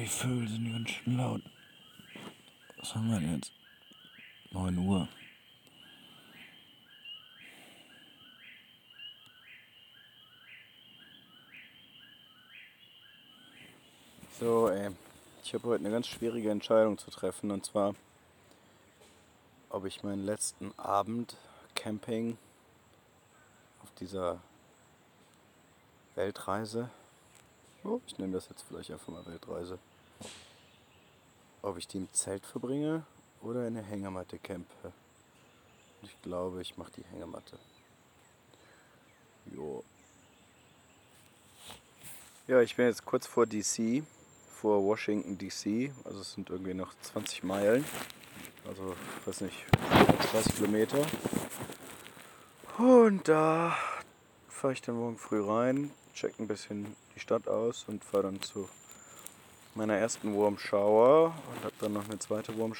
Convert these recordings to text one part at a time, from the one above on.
Die Vögel sind ganz schön laut. Was haben wir denn jetzt? 9 Uhr. So, ey. Ich habe heute eine ganz schwierige Entscheidung zu treffen. Und zwar, ob ich meinen letzten Abend Camping auf dieser Weltreise, oh, ich nenne das jetzt vielleicht einfach mal Weltreise, ob ich die im Zelt verbringe oder in der Hängematte campe. Ich glaube, ich mache die Hängematte. Jo. Ja, ich bin jetzt kurz vor DC, vor Washington DC. Also es sind irgendwie noch 20 Meilen. Also, ich weiß nicht, 30 Kilometer. Und da fahre ich dann morgen früh rein, check ein bisschen die Stadt aus und fahre dann zu meiner ersten Warm und habe dann noch eine zweite Warm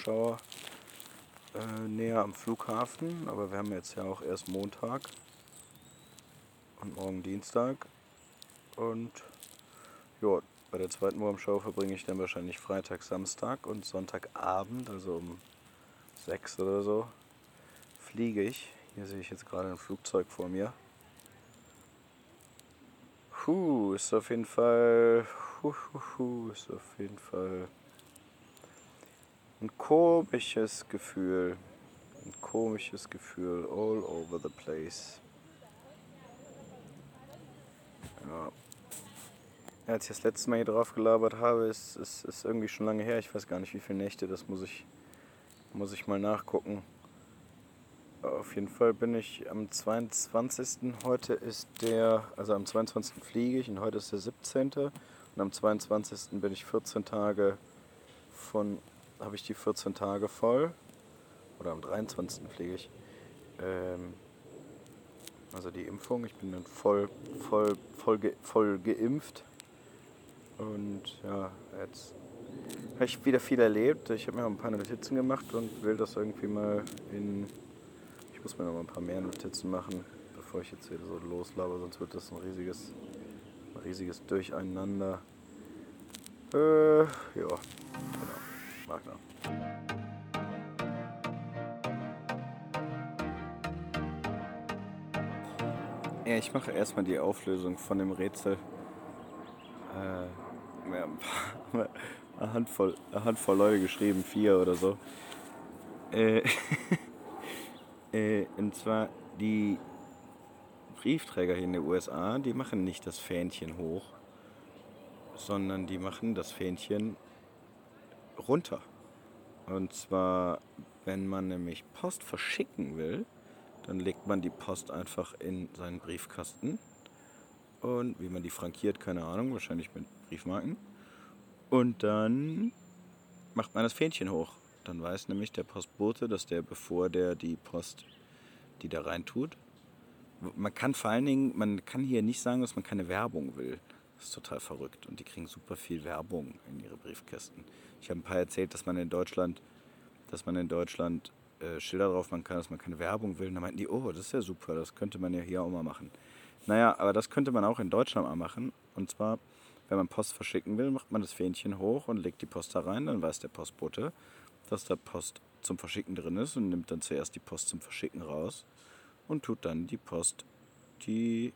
äh, näher am Flughafen. Aber wir haben jetzt ja auch erst Montag und morgen Dienstag. Und ja, bei der zweiten Warm verbringe ich dann wahrscheinlich Freitag, Samstag und Sonntagabend, also um sechs oder so, fliege ich. Hier sehe ich jetzt gerade ein Flugzeug vor mir. Puh, ist auf jeden Fall. Hu, hu, hu, ist auf jeden Fall ein komisches Gefühl. Ein komisches Gefühl all over the place. Ja. Als ich das letzte Mal hier drauf gelabert habe, ist, ist irgendwie schon lange her. Ich weiß gar nicht, wie viele Nächte. Das muss ich, muss ich mal nachgucken. Auf jeden Fall bin ich am 22. Heute ist der, also am 22. fliege ich und heute ist der 17. Und am 22. bin ich 14 Tage von, habe ich die 14 Tage voll. Oder am 23. fliege ich. Ähm, also die Impfung. Ich bin dann voll, voll, voll, ge, voll geimpft. Und ja, jetzt habe ich wieder viel erlebt. Ich habe mir auch ein paar Notizen gemacht und will das irgendwie mal in ich muss mir noch mal ein paar mehr Notizen machen, bevor ich jetzt hier so loslaber, sonst wird das ein riesiges, ein riesiges Durcheinander. Äh, ja, genau. Wagner. Ja, ich mache erstmal die Auflösung von dem Rätsel. Äh, ja, ein paar, eine, Handvoll, eine Handvoll Leute geschrieben, vier oder so. Äh, Äh, und zwar die Briefträger hier in den USA, die machen nicht das Fähnchen hoch, sondern die machen das Fähnchen runter. Und zwar, wenn man nämlich Post verschicken will, dann legt man die Post einfach in seinen Briefkasten. Und wie man die frankiert, keine Ahnung, wahrscheinlich mit Briefmarken. Und dann macht man das Fähnchen hoch. Dann weiß nämlich der Postbote, dass der, bevor der die Post, die da rein tut, man kann vor allen Dingen, man kann hier nicht sagen, dass man keine Werbung will. Das ist total verrückt. Und die kriegen super viel Werbung in ihre Briefkästen. Ich habe ein paar erzählt, dass man in Deutschland, dass man in Deutschland äh, Schilder drauf machen kann, dass man keine Werbung will. Und dann meinten die, oh, das ist ja super, das könnte man ja hier auch mal machen. Naja, aber das könnte man auch in Deutschland mal machen. Und zwar, wenn man Post verschicken will, macht man das Fähnchen hoch und legt die Post da rein. Dann weiß der Postbote, dass da Post zum Verschicken drin ist und nimmt dann zuerst die Post zum Verschicken raus und tut dann die Post, die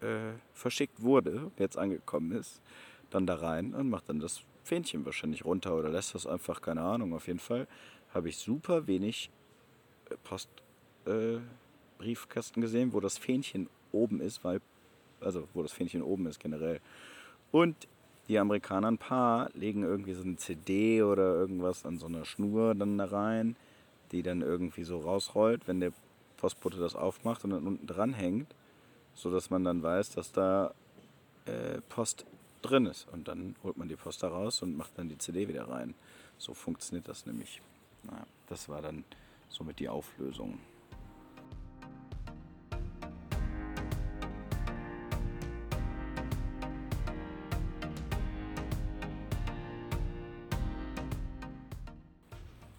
äh, verschickt wurde, jetzt angekommen ist, dann da rein und macht dann das Fähnchen wahrscheinlich runter oder lässt das einfach, keine Ahnung. Auf jeden Fall habe ich super wenig äh, Postbriefkasten äh, gesehen, wo das Fähnchen oben ist, weil, also wo das Fähnchen oben ist generell. Und die Amerikaner ein paar legen irgendwie so eine CD oder irgendwas an so einer Schnur dann da rein, die dann irgendwie so rausrollt, wenn der Postbote das aufmacht und dann unten dran hängt, sodass man dann weiß, dass da äh, Post drin ist. Und dann holt man die Post da raus und macht dann die CD wieder rein. So funktioniert das nämlich. Naja, das war dann somit die Auflösung.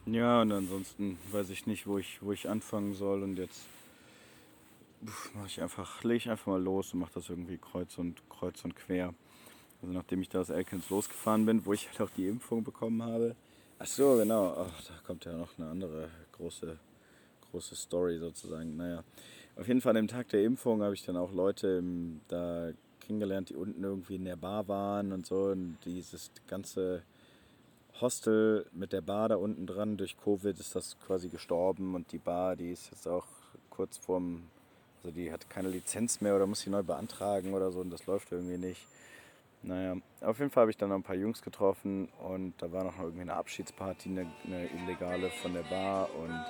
Ja, und ansonsten weiß ich nicht, wo ich, wo ich anfangen soll. Und jetzt mache ich einfach, lege ich einfach mal los und mache das irgendwie kreuz und kreuz und quer. Also nachdem ich da aus Elkins losgefahren bin, wo ich halt auch die Impfung bekommen habe. Ach so, genau. Ach, da kommt ja noch eine andere große, große Story sozusagen. Naja, auf jeden Fall an dem Tag der Impfung habe ich dann auch Leute da kennengelernt, die unten irgendwie in der Bar waren und so. Und dieses ganze Hostel mit der Bar da unten dran, durch Covid ist das quasi gestorben und die Bar, die ist jetzt auch kurz vorm, also die hat keine Lizenz mehr oder muss sie neu beantragen oder so und das läuft irgendwie nicht. Naja, auf jeden Fall habe ich dann noch ein paar Jungs getroffen und da war noch irgendwie eine Abschiedsparty, eine, eine illegale von der Bar und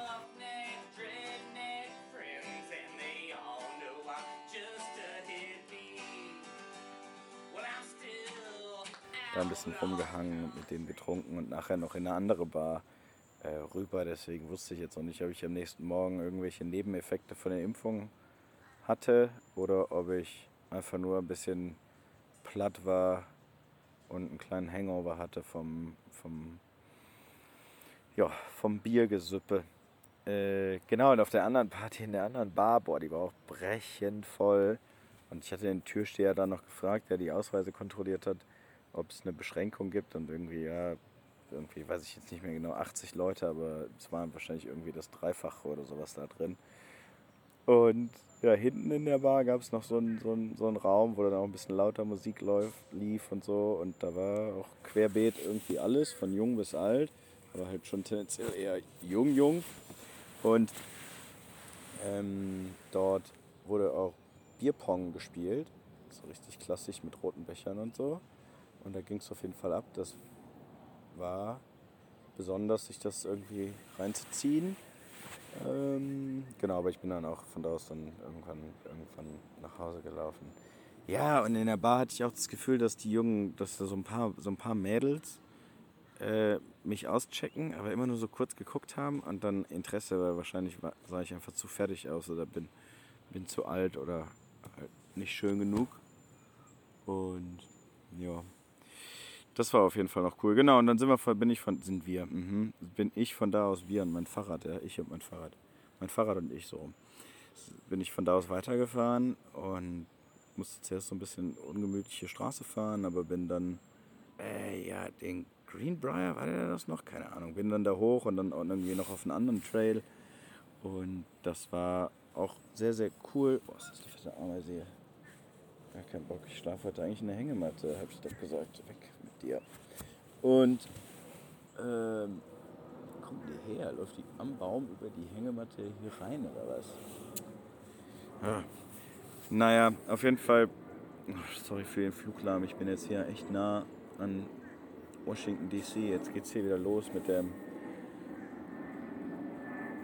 da ein bisschen rumgehangen und mit denen getrunken und nachher noch in eine andere Bar äh, rüber. Deswegen wusste ich jetzt noch nicht, ob ich am nächsten Morgen irgendwelche Nebeneffekte von der Impfung hatte oder ob ich einfach nur ein bisschen platt war und einen kleinen Hangover hatte vom, vom, ja, vom Biergesüppe. Äh, genau, und auf der anderen Party, in der anderen Bar, boah, die war auch brechend voll. Und ich hatte den Türsteher dann noch gefragt, der die Ausweise kontrolliert hat, ob es eine Beschränkung gibt. Und irgendwie, ja, irgendwie weiß ich jetzt nicht mehr genau, 80 Leute, aber es waren wahrscheinlich irgendwie das Dreifache oder sowas da drin. Und ja, hinten in der Bar gab es noch so einen, so, einen, so einen Raum, wo dann auch ein bisschen lauter Musik läuft, lief und so. Und da war auch querbeet irgendwie alles, von jung bis alt. Aber halt schon tendenziell eher jung, jung. Und ähm, dort wurde auch Bierpong gespielt. So richtig klassisch mit roten Bechern und so. Und da ging es auf jeden Fall ab. Das war besonders, sich das irgendwie reinzuziehen. Ähm, genau, aber ich bin dann auch von da aus dann irgendwann, irgendwann nach Hause gelaufen. Ja, und in der Bar hatte ich auch das Gefühl, dass die Jungen, dass da so ein paar, so ein paar Mädels äh, mich auschecken, aber immer nur so kurz geguckt haben und dann Interesse, weil wahrscheinlich sah ich einfach zu fertig aus oder bin, bin zu alt oder halt nicht schön genug. Und ja, das war auf jeden Fall noch cool. Genau, und dann sind wir, bin ich von, sind wir, mhm, bin ich von da aus, wir und mein Fahrrad, ja, ich und mein Fahrrad. Mein Fahrrad und ich so. Bin ich von da aus weitergefahren und musste zuerst so ein bisschen ungemütliche Straße fahren, aber bin dann, äh, ja, den Greenbrier, war der das noch? Keine Ahnung. Bin dann da hoch und dann irgendwie noch auf einen anderen Trail. Und das war auch sehr, sehr cool. Boah, ist das eine fette Ameise Gar keinen Bock. Ich schlafe heute eigentlich in der Hängematte, habe ich doch gesagt. Weg dir. Und ähm, kommt die her? Läuft die am Baum über die Hängematte hier rein oder was? Ja. Naja, auf jeden Fall. Sorry für den Fluglärm. Ich bin jetzt hier echt nah an Washington DC. Jetzt geht es hier wieder los mit der,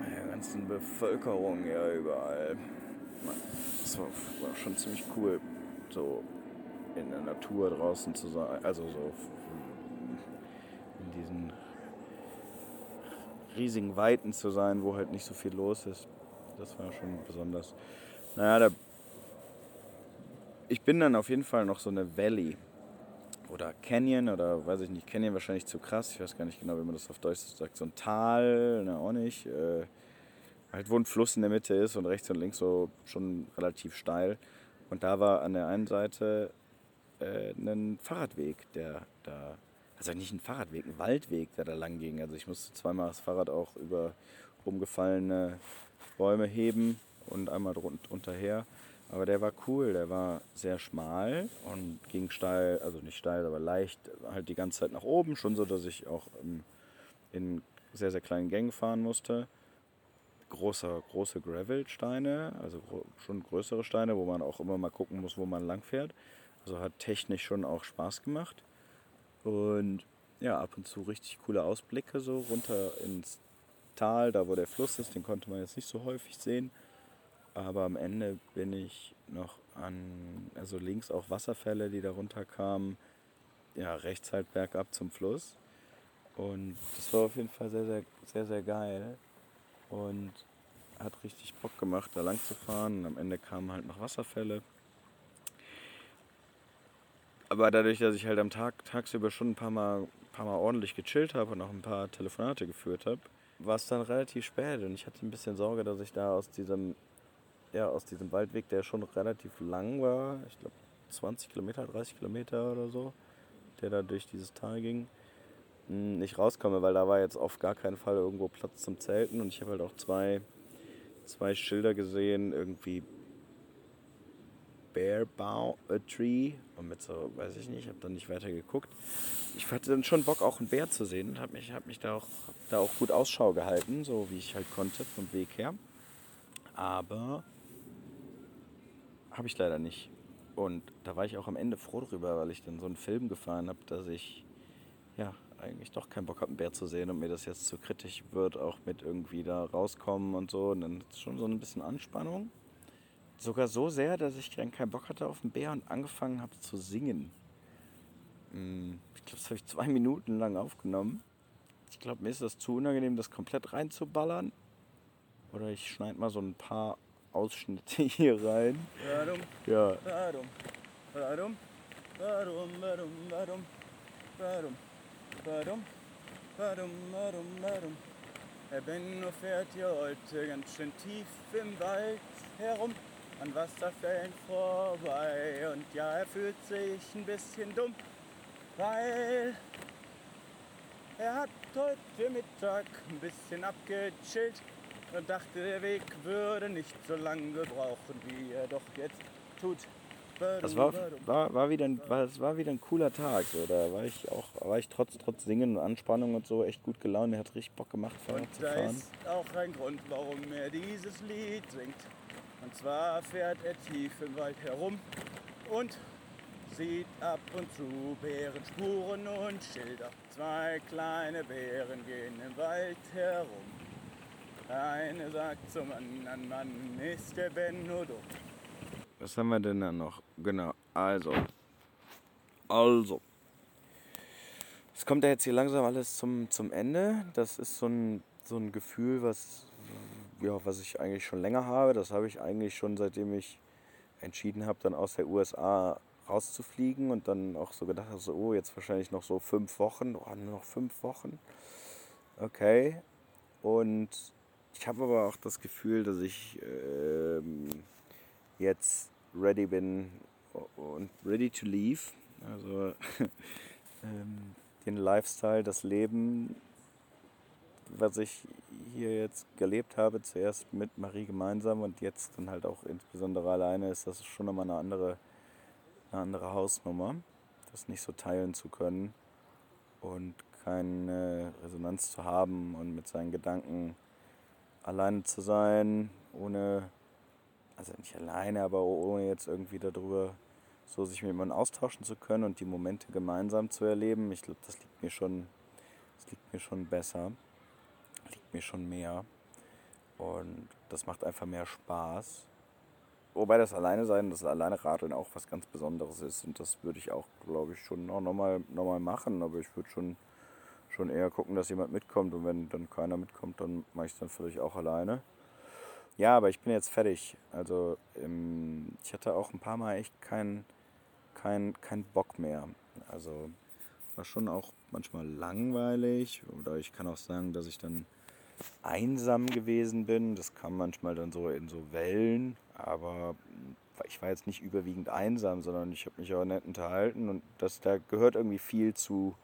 der ganzen Bevölkerung ja überall. Das war, war schon ziemlich cool so in der Natur draußen zu sein, also so in diesen riesigen Weiten zu sein, wo halt nicht so viel los ist. Das war schon besonders. Naja, da, ich bin dann auf jeden Fall noch so eine Valley oder Canyon oder weiß ich nicht, Canyon wahrscheinlich zu krass, ich weiß gar nicht genau, wie man das auf Deutsch sagt, so ein Tal, ne, auch nicht. Äh, halt wo ein Fluss in der Mitte ist und rechts und links so schon relativ steil. Und da war an der einen Seite äh, ein Fahrradweg, der da, also nicht ein Fahrradweg, ein Waldweg, der da lang ging. Also ich musste zweimal das Fahrrad auch über umgefallene Bäume heben und einmal drunter her. Aber der war cool, der war sehr schmal und ging steil, also nicht steil, aber leicht, halt die ganze Zeit nach oben, schon so, dass ich auch in sehr, sehr kleinen Gängen fahren musste große, große Gravelsteine, also schon größere Steine, wo man auch immer mal gucken muss, wo man lang fährt. Also hat technisch schon auch Spaß gemacht. Und ja, ab und zu richtig coole Ausblicke so runter ins Tal, da wo der Fluss ist, den konnte man jetzt nicht so häufig sehen. Aber am Ende bin ich noch an, also links auch Wasserfälle, die da runterkamen. Ja, rechts halt bergab zum Fluss. Und das war auf jeden Fall sehr, sehr, sehr, sehr geil. Und hat richtig Bock gemacht, da lang zu fahren. Und am Ende kamen halt noch Wasserfälle. Aber dadurch, dass ich halt am Tag tagsüber schon ein paar Mal, paar Mal ordentlich gechillt habe und auch ein paar Telefonate geführt habe, war es dann relativ spät. Und ich hatte ein bisschen Sorge, dass ich da aus diesem, ja, aus diesem Waldweg, der schon relativ lang war, ich glaube 20 Kilometer, 30 Kilometer oder so, der da durch dieses Tal ging, nicht rauskomme, weil da war jetzt auf gar keinen Fall irgendwo Platz zum Zelten. Und ich habe halt auch zwei, zwei Schilder gesehen, irgendwie Bear Bow a Tree und mit so, weiß ich nicht, ich habe dann nicht weiter geguckt. Ich hatte dann schon Bock, auch einen Bär zu sehen und habe mich, hab mich da, auch, da auch gut Ausschau gehalten, so wie ich halt konnte vom Weg her. Aber habe ich leider nicht. Und da war ich auch am Ende froh drüber, weil ich dann so einen Film gefahren habe, dass ich ja eigentlich doch keinen Bock habe, einen Bär zu sehen und mir das jetzt zu kritisch wird, auch mit irgendwie da rauskommen und so. Und dann ist schon so ein bisschen Anspannung. Sogar so sehr, dass ich dann keinen Bock hatte auf den Bär und angefangen habe zu singen. Hm, ich glaube, das habe ich zwei Minuten lang aufgenommen. Ich glaube, mir ist das zu unangenehm, das komplett reinzuballern. Oder ich schneide mal so ein paar Ausschnitte hier rein. Warum? Ja. Warum? Warum? Warum? Warum? Warum? Warum? Warum? Warum? Warum? Warum? Herr Benno fährt hier heute ganz schön tief im Wald herum, an Wasserfällen vorbei. Und ja, er fühlt sich ein bisschen dumm, weil er hat heute Mittag ein bisschen abgechillt und dachte, der Weg würde nicht so lange brauchen, wie er doch jetzt tut. Das war, war, war, wieder ein, war, das war wieder ein cooler Tag. So. Da war ich auch, war ich trotz, trotz Singen und Anspannung und so echt gut gelaunt. Er hat richtig Bock gemacht, Fahrrad und zu da fahren. ist auch ein Grund, warum er dieses Lied singt. Und zwar fährt er tief im Wald herum und sieht ab und zu Bärenspuren und Schilder. Zwei kleine Bären gehen im Wald herum. Eine sagt zum anderen, Mann, ist der Benno dumm. Was haben wir denn da noch? Genau, also. Also. Es kommt ja jetzt hier langsam alles zum, zum Ende. Das ist so ein, so ein Gefühl, was, ja, was ich eigentlich schon länger habe. Das habe ich eigentlich schon seitdem ich entschieden habe, dann aus der USA rauszufliegen und dann auch so gedacht habe, so, oh, jetzt wahrscheinlich noch so fünf Wochen. Oh, nur noch fünf Wochen. Okay. Und ich habe aber auch das Gefühl, dass ich ähm, jetzt ready bin und ready to leave. Also ähm, den Lifestyle, das Leben, was ich hier jetzt gelebt habe, zuerst mit Marie gemeinsam und jetzt dann halt auch insbesondere alleine, ist das schon nochmal eine andere, eine andere Hausnummer, das nicht so teilen zu können und keine Resonanz zu haben und mit seinen Gedanken alleine zu sein, ohne, also nicht alleine, aber ohne jetzt irgendwie darüber so sich mit jemandem austauschen zu können und die Momente gemeinsam zu erleben. Ich glaube, das liegt mir schon, das liegt mir schon besser, liegt mir schon mehr und das macht einfach mehr Spaß. Wobei das Alleine sein, das Alleine Radeln auch was ganz Besonderes ist und das würde ich auch, glaube ich, schon nochmal noch mal machen, aber ich würde schon schon eher gucken, dass jemand mitkommt und wenn dann keiner mitkommt, dann mache ich es dann vielleicht auch alleine. Ja, aber ich bin jetzt fertig. Also ähm, ich hatte auch ein paar Mal echt keinen kein, kein Bock mehr. Also war schon auch manchmal langweilig. Oder ich kann auch sagen, dass ich dann einsam gewesen bin. Das kam manchmal dann so in so Wellen, aber ich war jetzt nicht überwiegend einsam, sondern ich habe mich auch nett unterhalten. Und das, da gehört irgendwie viel zu,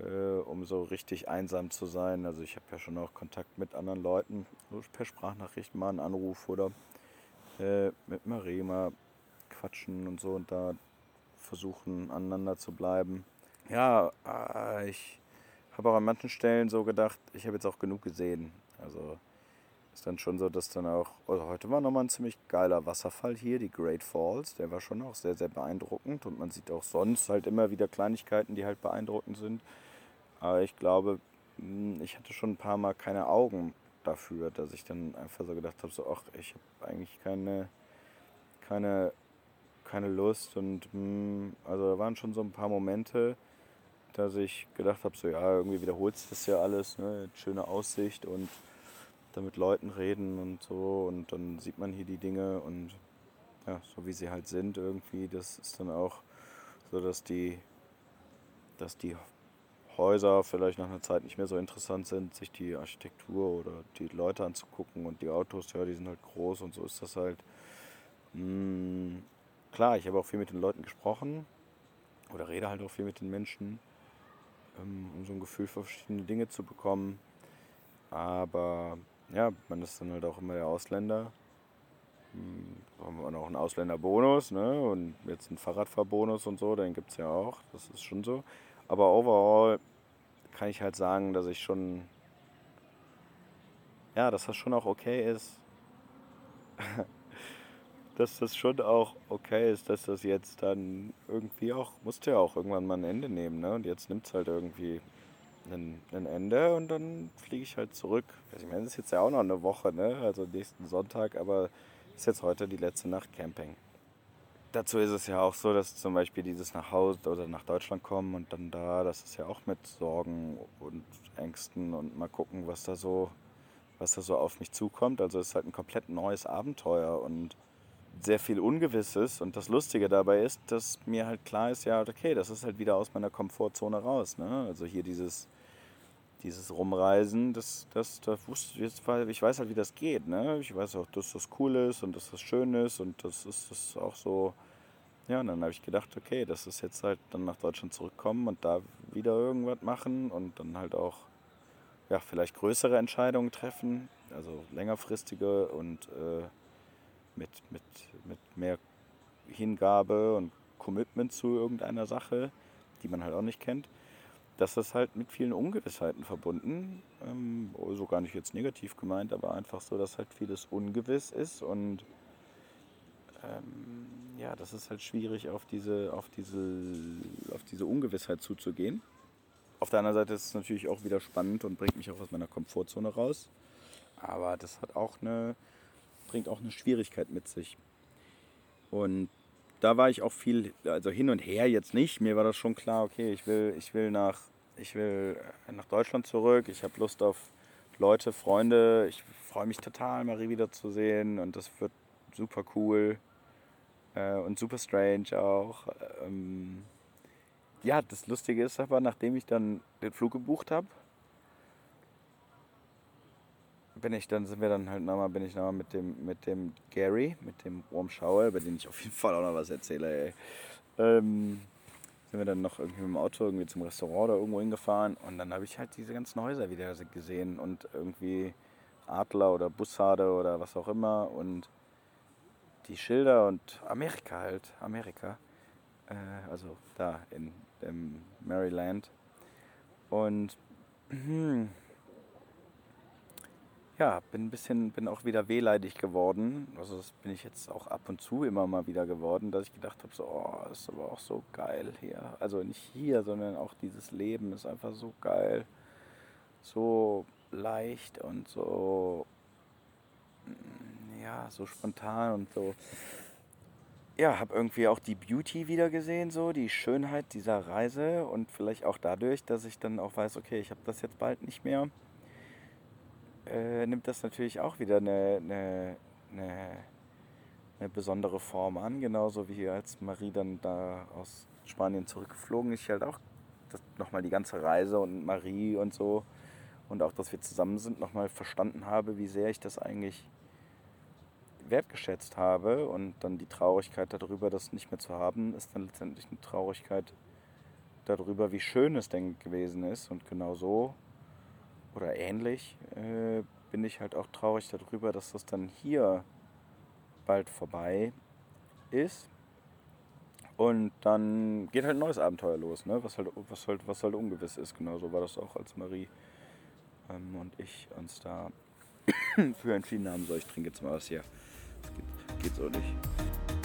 äh, um so richtig einsam zu sein. Also ich habe ja schon auch Kontakt mit anderen Leuten, per Sprachnachricht mal einen Anruf oder äh, mit Marie mal quatschen und so. Und da versuchen aneinander zu bleiben. Ja, äh, ich habe auch an manchen Stellen so gedacht, ich habe jetzt auch genug gesehen. Also ist dann schon so, dass dann auch, also heute war nochmal ein ziemlich geiler Wasserfall hier, die Great Falls, der war schon auch sehr, sehr beeindruckend und man sieht auch sonst halt immer wieder Kleinigkeiten, die halt beeindruckend sind. Aber ich glaube, hm, ich hatte schon ein paar Mal keine Augen dafür, dass ich dann einfach so gedacht habe, so, ach, ich habe eigentlich keine, keine, keine Lust und hm, also da waren schon so ein paar Momente, dass ich gedacht habe, so ja, irgendwie wiederholt sich das ja alles, ne? schöne Aussicht und da mit Leuten reden und so und dann sieht man hier die Dinge und ja, so wie sie halt sind irgendwie, das ist dann auch so, dass die, dass die Häuser vielleicht nach einer Zeit nicht mehr so interessant sind, sich die Architektur oder die Leute anzugucken und die Autos, ja, die sind halt groß und so ist das halt. Hm, klar, ich habe auch viel mit den Leuten gesprochen oder rede halt auch viel mit den Menschen, ähm, um so ein Gefühl für verschiedene Dinge zu bekommen. Aber ja, man ist dann halt auch immer der Ausländer. Hm, haben wir noch einen Ausländerbonus ne? und jetzt einen Fahrradfahrbonus und so, den gibt es ja auch, das ist schon so. Aber overall kann ich halt sagen, dass ich schon, ja, dass das schon auch okay ist, dass das schon auch okay ist, dass das jetzt dann irgendwie auch, musste ja auch irgendwann mal ein Ende nehmen, ne? Und jetzt nimmt es halt irgendwie ein, ein Ende und dann fliege ich halt zurück. Also ich meine, es ist jetzt ja auch noch eine Woche, ne? Also nächsten Sonntag, aber ist jetzt heute die letzte Nacht Camping. Dazu ist es ja auch so, dass zum Beispiel dieses nach Hause oder nach Deutschland kommen und dann da, das ist ja auch mit Sorgen und Ängsten und mal gucken, was da so, was da so auf mich zukommt. Also es ist halt ein komplett neues Abenteuer und sehr viel Ungewisses. Und das Lustige dabei ist, dass mir halt klar ist, ja, okay, das ist halt wieder aus meiner Komfortzone raus. Ne? Also hier dieses, dieses Rumreisen, das, das, das wusste ich, ich weiß halt, wie das geht. Ne? Ich weiß auch, dass das cool ist und dass das schön ist und das ist das auch so. Ja, und dann habe ich gedacht, okay, das ist jetzt halt dann nach Deutschland zurückkommen und da wieder irgendwas machen und dann halt auch ja, vielleicht größere Entscheidungen treffen, also längerfristige und äh, mit, mit, mit mehr Hingabe und Commitment zu irgendeiner Sache, die man halt auch nicht kennt das ist halt mit vielen Ungewissheiten verbunden. Ähm, so gar nicht jetzt negativ gemeint, aber einfach so, dass halt vieles ungewiss ist und ähm, ja, das ist halt schwierig, auf diese, auf, diese, auf diese Ungewissheit zuzugehen. Auf der anderen Seite ist es natürlich auch wieder spannend und bringt mich auch aus meiner Komfortzone raus. Aber das hat auch eine, bringt auch eine Schwierigkeit mit sich. Und da war ich auch viel, also hin und her jetzt nicht. Mir war das schon klar, okay, ich will, ich will nach, ich will nach Deutschland zurück. Ich habe Lust auf Leute, Freunde. Ich freue mich total, Marie wiederzusehen und das wird super cool äh, und super strange auch. Ähm, ja, das Lustige ist aber, nachdem ich dann den Flug gebucht habe, bin ich dann, sind wir dann halt nochmal, bin ich nochmal mit dem, mit dem Gary, mit dem Warm über den ich auf jeden Fall auch noch was erzähle, ey. Ähm, sind wir dann noch irgendwie mit dem Auto irgendwie zum Restaurant oder irgendwo hingefahren und dann habe ich halt diese ganzen Häuser wieder gesehen und irgendwie Adler oder Bussarde oder was auch immer und die Schilder und Amerika halt, Amerika, äh, also da in, in Maryland und hm, ja, bin ein bisschen, bin auch wieder wehleidig geworden. Also das bin ich jetzt auch ab und zu immer mal wieder geworden, dass ich gedacht habe, so, oh, ist aber auch so geil hier. Also nicht hier, sondern auch dieses Leben ist einfach so geil. So leicht und so, mm, ja, so spontan und so. Ja, habe irgendwie auch die Beauty wieder gesehen, so die Schönheit dieser Reise und vielleicht auch dadurch, dass ich dann auch weiß, okay, ich habe das jetzt bald nicht mehr äh, nimmt das natürlich auch wieder eine, eine, eine, eine, besondere Form an. Genauso wie als Marie dann da aus Spanien zurückgeflogen ist, ich halt auch nochmal die ganze Reise und Marie und so. Und auch, dass wir zusammen sind, nochmal verstanden habe, wie sehr ich das eigentlich wertgeschätzt habe. Und dann die Traurigkeit darüber, das nicht mehr zu haben, ist dann letztendlich eine Traurigkeit darüber, wie schön es denn gewesen ist. Und genau so oder ähnlich, äh, bin ich halt auch traurig darüber, dass das dann hier bald vorbei ist. Und dann geht halt ein neues Abenteuer los, ne? was, halt, was, halt, was halt ungewiss ist. Genauso war das auch, als Marie ähm, und ich uns da für entschieden haben, so ich trinke jetzt mal was hier. Das geht, geht so nicht.